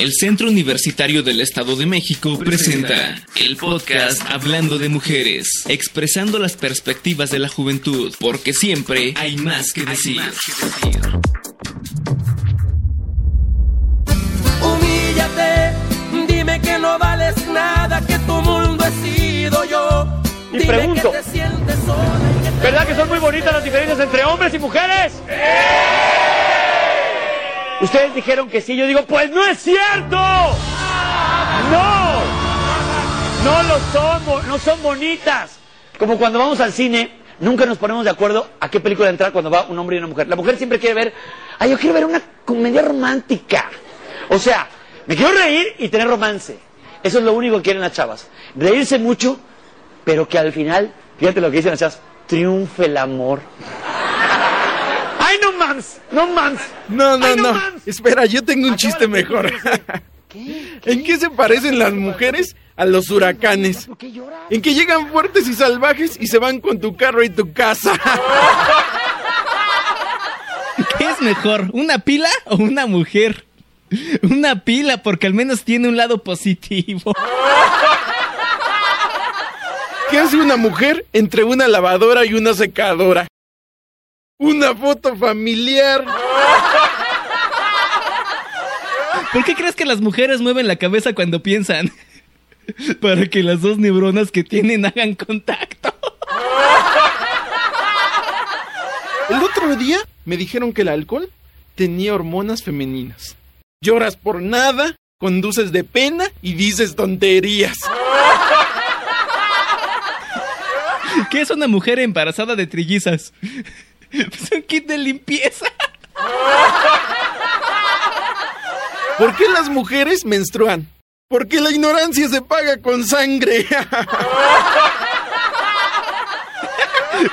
El Centro Universitario del Estado de México presenta el podcast Hablando de Mujeres, expresando las perspectivas de la juventud, porque siempre hay más que decir. Humíllate, dime que no vales nada, que tu mundo he sido yo. Y Dime pregunto, que te sientes sola y que te- ¿Verdad que son muy bonitas las diferencias entre hombres y mujeres? Ustedes dijeron que sí, yo digo, pues no es cierto. No. No lo bo- no son bonitas. Como cuando vamos al cine, nunca nos ponemos de acuerdo a qué película entrar cuando va un hombre y una mujer. La mujer siempre quiere ver, ah, yo quiero ver una comedia romántica. O sea, me quiero reír y tener romance. Eso es lo único que quieren las chavas. Reírse mucho, pero que al final, fíjate lo que dicen las chavas, triunfe el amor. ¡Ay, no mams! ¡No! No, no, Ay, no. mams! Espera, yo tengo un chiste mejor. ¿Qué? ¿En qué se parecen las mujeres a los huracanes? ¿Por qué lloras? En que llegan fuertes y salvajes y se van con tu carro y tu casa. ¿Qué es mejor, una pila o una mujer? Una pila porque al menos tiene un lado positivo. ¿Qué hace una mujer entre una lavadora y una secadora? Una foto familiar. ¿Por qué crees que las mujeres mueven la cabeza cuando piensan? Para que las dos neuronas que tienen hagan contacto. El otro día me dijeron que el alcohol tenía hormonas femeninas. Lloras por nada, conduces de pena y dices tonterías. ¿Qué es una mujer embarazada de trillizas? Es un kit de limpieza. ¿Por qué las mujeres menstruan? Porque la ignorancia se paga con sangre.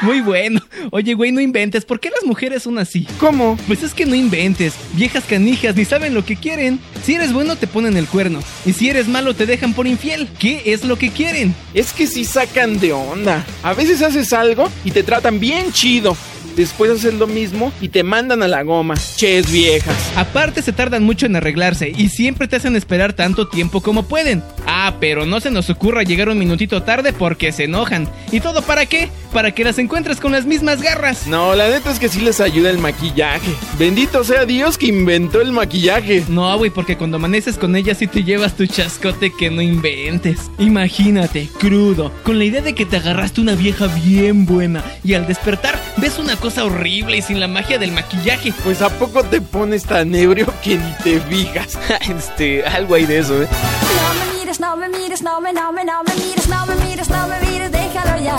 Muy bueno. Oye, güey, no inventes. ¿Por qué las mujeres son así? ¿Cómo? Pues es que no inventes. Viejas canijas ni saben lo que quieren. Si eres bueno te ponen el cuerno. Y si eres malo te dejan por infiel. ¿Qué es lo que quieren? Es que sí sacan de onda. A veces haces algo y te tratan bien chido. Después haces lo mismo y te mandan a la goma. Ches viejas. Aparte se tardan mucho en arreglarse y siempre te hacen esperar tanto tiempo como pueden. Ah, pero no se nos ocurra llegar un minutito tarde porque se enojan. ¿Y todo para qué? Para que las encuentres con las mismas garras. No, la neta es que sí les ayuda el maquillaje. Bendito sea Dios que inventó el maquillaje. No, güey, porque cuando amaneces con ellas sí te llevas tu chascote que no inventes. Imagínate, crudo, con la idea de que te agarraste una vieja bien buena y al despertar ves una cosa horrible y sin la magia del maquillaje. Pues a poco te pones tan ebrio que ni te fijas. este, algo hay de eso, ¿eh? No me mires, no me mires, no me, no me, no me mires, no me mires, no me mires, déjalo ya.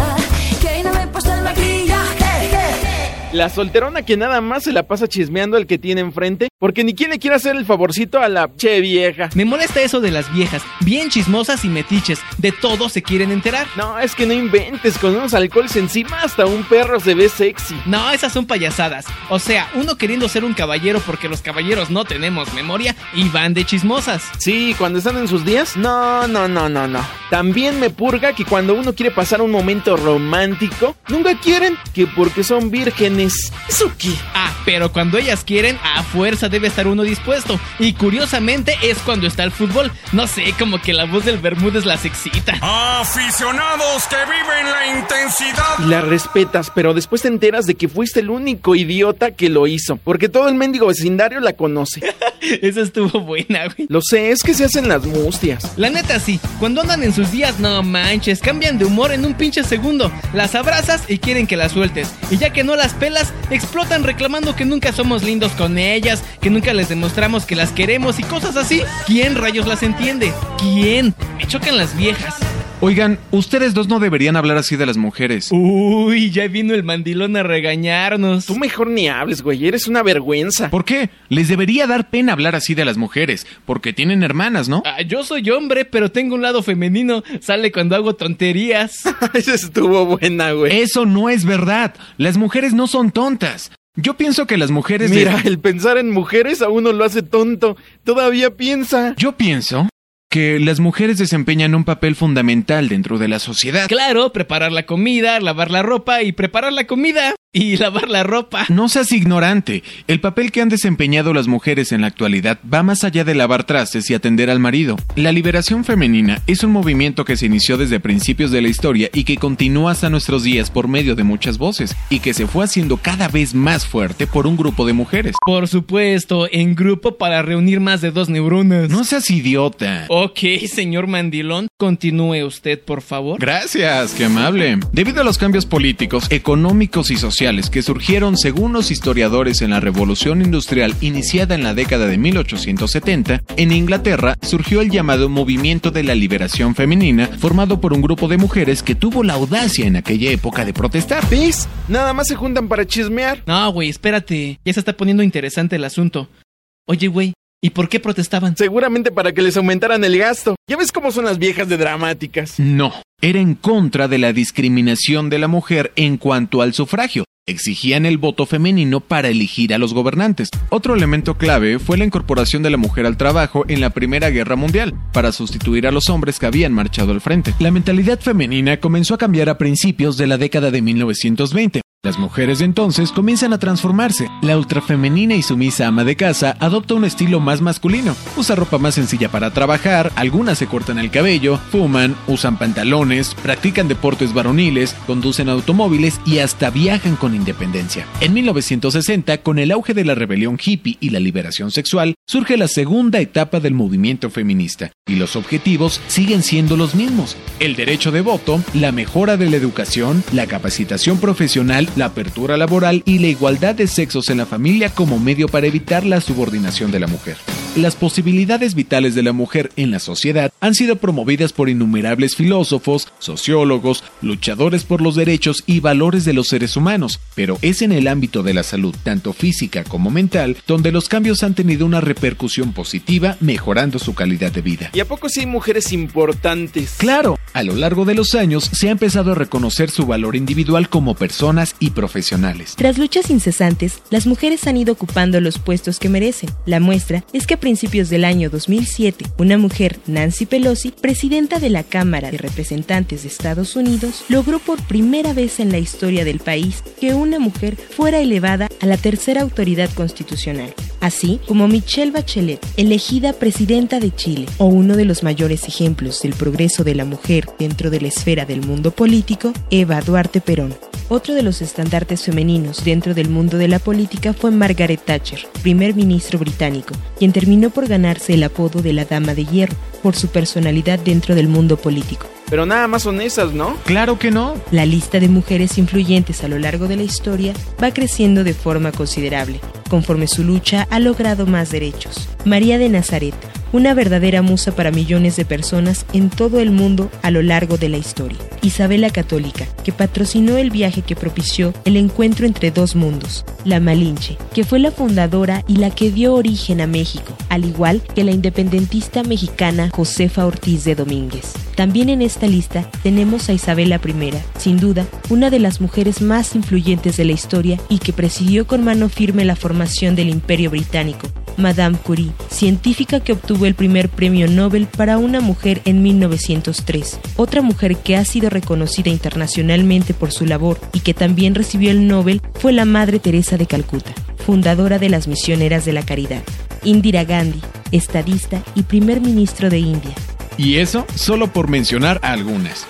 Que no me he puesto el maquillaje. La solterona que nada más se la pasa chismeando al que tiene enfrente porque ni quien le quiere hacer el favorcito a la che vieja. Me molesta eso de las viejas, bien chismosas y metiches, de todo se quieren enterar. No, es que no inventes, con unos alcoholes encima hasta un perro se ve sexy. No, esas son payasadas. O sea, uno queriendo ser un caballero porque los caballeros no tenemos memoria y van de chismosas. Sí, cuando están en sus días, no, no, no, no, no. También me purga que cuando uno quiere pasar un momento romántico, nunca quieren que porque son vírgenes. ¿Eso qué? Ah, pero cuando ellas quieren, a fuerza debe estar uno dispuesto. Y curiosamente es cuando está el fútbol. No sé, como que la voz del Bermúdez las excita. Aficionados que viven la intensidad. Y la respetas, pero después te enteras de que fuiste el único idiota que lo hizo, porque todo el mendigo vecindario la conoce. Esa estuvo buena, güey. Lo sé, es que se hacen las mustias. La neta sí, cuando andan en sus días, no manches, cambian de humor en un pinche segundo. Las abrazas y quieren que las sueltes. Y ya que no las explotan reclamando que nunca somos lindos con ellas, que nunca les demostramos que las queremos y cosas así. ¿Quién rayos las entiende? ¿Quién? Me chocan las viejas. Oigan, ustedes dos no deberían hablar así de las mujeres. Uy, ya vino el mandilón a regañarnos. Tú mejor ni hables, güey, eres una vergüenza. ¿Por qué? Les debería dar pena hablar así de las mujeres, porque tienen hermanas, ¿no? Ah, yo soy hombre, pero tengo un lado femenino. Sale cuando hago tonterías. Esa estuvo buena, güey. Eso no es verdad. Las mujeres no son tontas. Yo pienso que las mujeres... de- Mira, el pensar en mujeres a uno lo hace tonto. Todavía piensa. Yo pienso que las mujeres desempeñan un papel fundamental dentro de la sociedad. Claro, preparar la comida, lavar la ropa y preparar la comida y lavar la ropa. No seas ignorante. El papel que han desempeñado las mujeres en la actualidad va más allá de lavar trastes y atender al marido. La liberación femenina es un movimiento que se inició desde principios de la historia y que continúa hasta nuestros días por medio de muchas voces y que se fue haciendo cada vez más fuerte por un grupo de mujeres. Por supuesto, en grupo para reunir más de dos neuronas. No seas idiota. Ok, señor Mandilón, continúe usted, por favor. Gracias, qué amable. Debido a los cambios políticos, económicos y sociales que surgieron según los historiadores en la revolución industrial iniciada en la década de 1870, en Inglaterra surgió el llamado movimiento de la liberación femenina, formado por un grupo de mujeres que tuvo la audacia en aquella época de protestar. ¿Ves? Nada más se juntan para chismear. No, güey, espérate. Ya se está poniendo interesante el asunto. Oye, güey, ¿y por qué protestaban? Seguramente para que les aumentaran el gasto. Ya ves cómo son las viejas de dramáticas. No, era en contra de la discriminación de la mujer en cuanto al sufragio. Exigían el voto femenino para elegir a los gobernantes. Otro elemento clave fue la incorporación de la mujer al trabajo en la Primera Guerra Mundial, para sustituir a los hombres que habían marchado al frente. La mentalidad femenina comenzó a cambiar a principios de la década de 1920. Las mujeres de entonces comienzan a transformarse. La ultrafemenina y sumisa ama de casa adopta un estilo más masculino. Usa ropa más sencilla para trabajar, algunas se cortan el cabello, fuman, usan pantalones, practican deportes varoniles, conducen automóviles y hasta viajan con independencia. En 1960, con el auge de la rebelión hippie y la liberación sexual, surge la segunda etapa del movimiento feminista, y los objetivos siguen siendo los mismos. El derecho de voto, la mejora de la educación, la capacitación profesional, la apertura laboral y la igualdad de sexos en la familia como medio para evitar la subordinación de la mujer. Las posibilidades vitales de la mujer en la sociedad han sido promovidas por innumerables filósofos, sociólogos, luchadores por los derechos y valores de los seres humanos, pero es en el ámbito de la salud, tanto física como mental, donde los cambios han tenido una repercusión positiva, mejorando su calidad de vida. ¿Y a poco sí hay mujeres importantes? Claro, a lo largo de los años se ha empezado a reconocer su valor individual como personas y profesionales. Tras luchas incesantes, las mujeres han ido ocupando los puestos que merecen. La muestra es que a principios del año 2007, una mujer, Nancy Pelosi, presidenta de la Cámara de Representantes de Estados Unidos, logró por primera vez en la historia del país que una mujer fuera elevada a la tercera autoridad constitucional, así como Michelle Bachelet, elegida presidenta de Chile, o uno de los mayores ejemplos del progreso de la mujer dentro de la esfera del mundo político, Eva Duarte Perón. Otro de los estandartes femeninos dentro del mundo de la política fue Margaret Thatcher, primer ministro británico, quien terminó por ganarse el apodo de la Dama de Hierro por su personalidad dentro del mundo político. Pero nada más son esas, ¿no? Claro que no. La lista de mujeres influyentes a lo largo de la historia va creciendo de forma considerable, conforme su lucha ha logrado más derechos. María de Nazaret, una verdadera musa para millones de personas en todo el mundo a lo largo de la historia. Isabel la Católica, que patrocinó el viaje que propició el encuentro entre dos mundos. La Malinche, que fue la fundadora y la que dio origen a México, al igual que la independentista mexicana Josefa Ortiz de Domínguez. También en esta lista tenemos a Isabela I, sin duda, una de las mujeres más influyentes de la historia y que presidió con mano firme la formación del Imperio Británico. Madame Curie, científica que obtuvo el primer premio Nobel para una mujer en 1903. Otra mujer que ha sido reconocida internacionalmente por su labor y que también recibió el Nobel fue la Madre Teresa de Calcuta, fundadora de las Misioneras de la Caridad. Indira Gandhi, estadista y primer ministro de India. Y eso solo por mencionar algunas.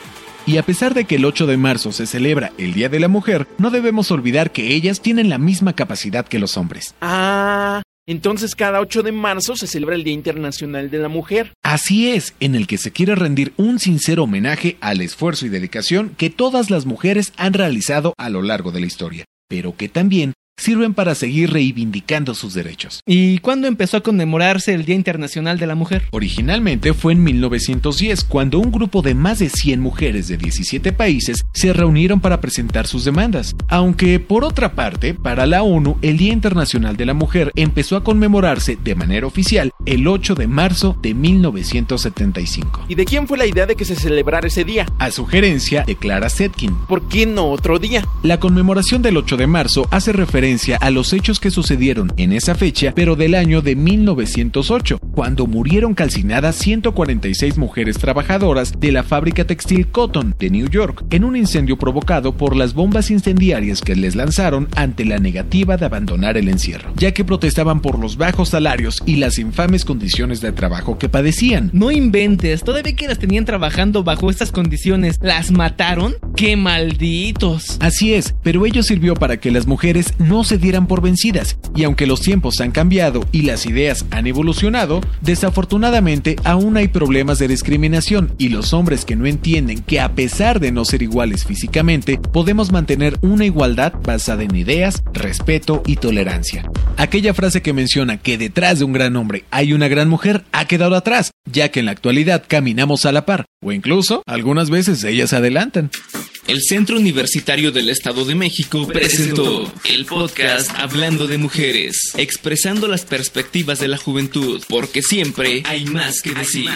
Y a pesar de que el 8 de marzo se celebra el Día de la Mujer, no debemos olvidar que ellas tienen la misma capacidad que los hombres. Ah, entonces cada 8 de marzo se celebra el Día Internacional de la Mujer. Así es, en el que se quiere rendir un sincero homenaje al esfuerzo y dedicación que todas las mujeres han realizado a lo largo de la historia, pero que también sirven para seguir reivindicando sus derechos. ¿Y cuándo empezó a conmemorarse el Día Internacional de la Mujer? Originalmente fue en 1910, cuando un grupo de más de 100 mujeres de 17 países se reunieron para presentar sus demandas. Aunque, por otra parte, para la ONU, el Día Internacional de la Mujer empezó a conmemorarse de manera oficial el 8 de marzo de 1975. ¿Y de quién fue la idea de que se celebrara ese día? A sugerencia de Clara Zetkin. ¿Por qué no otro día? La conmemoración del 8 de marzo hace referencia a los hechos que sucedieron en esa fecha, pero del año de 1908, cuando murieron calcinadas 146 mujeres trabajadoras de la fábrica textil Cotton de New York en un incendio provocado por las bombas incendiarias que les lanzaron ante la negativa de abandonar el encierro, ya que protestaban por los bajos salarios y las infames condiciones de trabajo que padecían. No inventes, todavía que las tenían trabajando bajo estas condiciones, ¿las mataron? ¡Qué malditos! Así es, pero ello sirvió para que las mujeres no se dieran por vencidas, y aunque los tiempos han cambiado y las ideas han evolucionado, desafortunadamente aún hay problemas de discriminación y los hombres que no entienden que a pesar de no ser iguales físicamente, podemos mantener una igualdad basada en ideas, respeto y tolerancia. Aquella frase que menciona que detrás de un gran hombre hay una gran mujer ha quedado atrás, ya que en la actualidad caminamos a la par, o incluso algunas veces ellas adelantan. El Centro Universitario del Estado de México presentó el podcast Hablando de Mujeres, expresando las perspectivas de la juventud, porque siempre hay más que decir.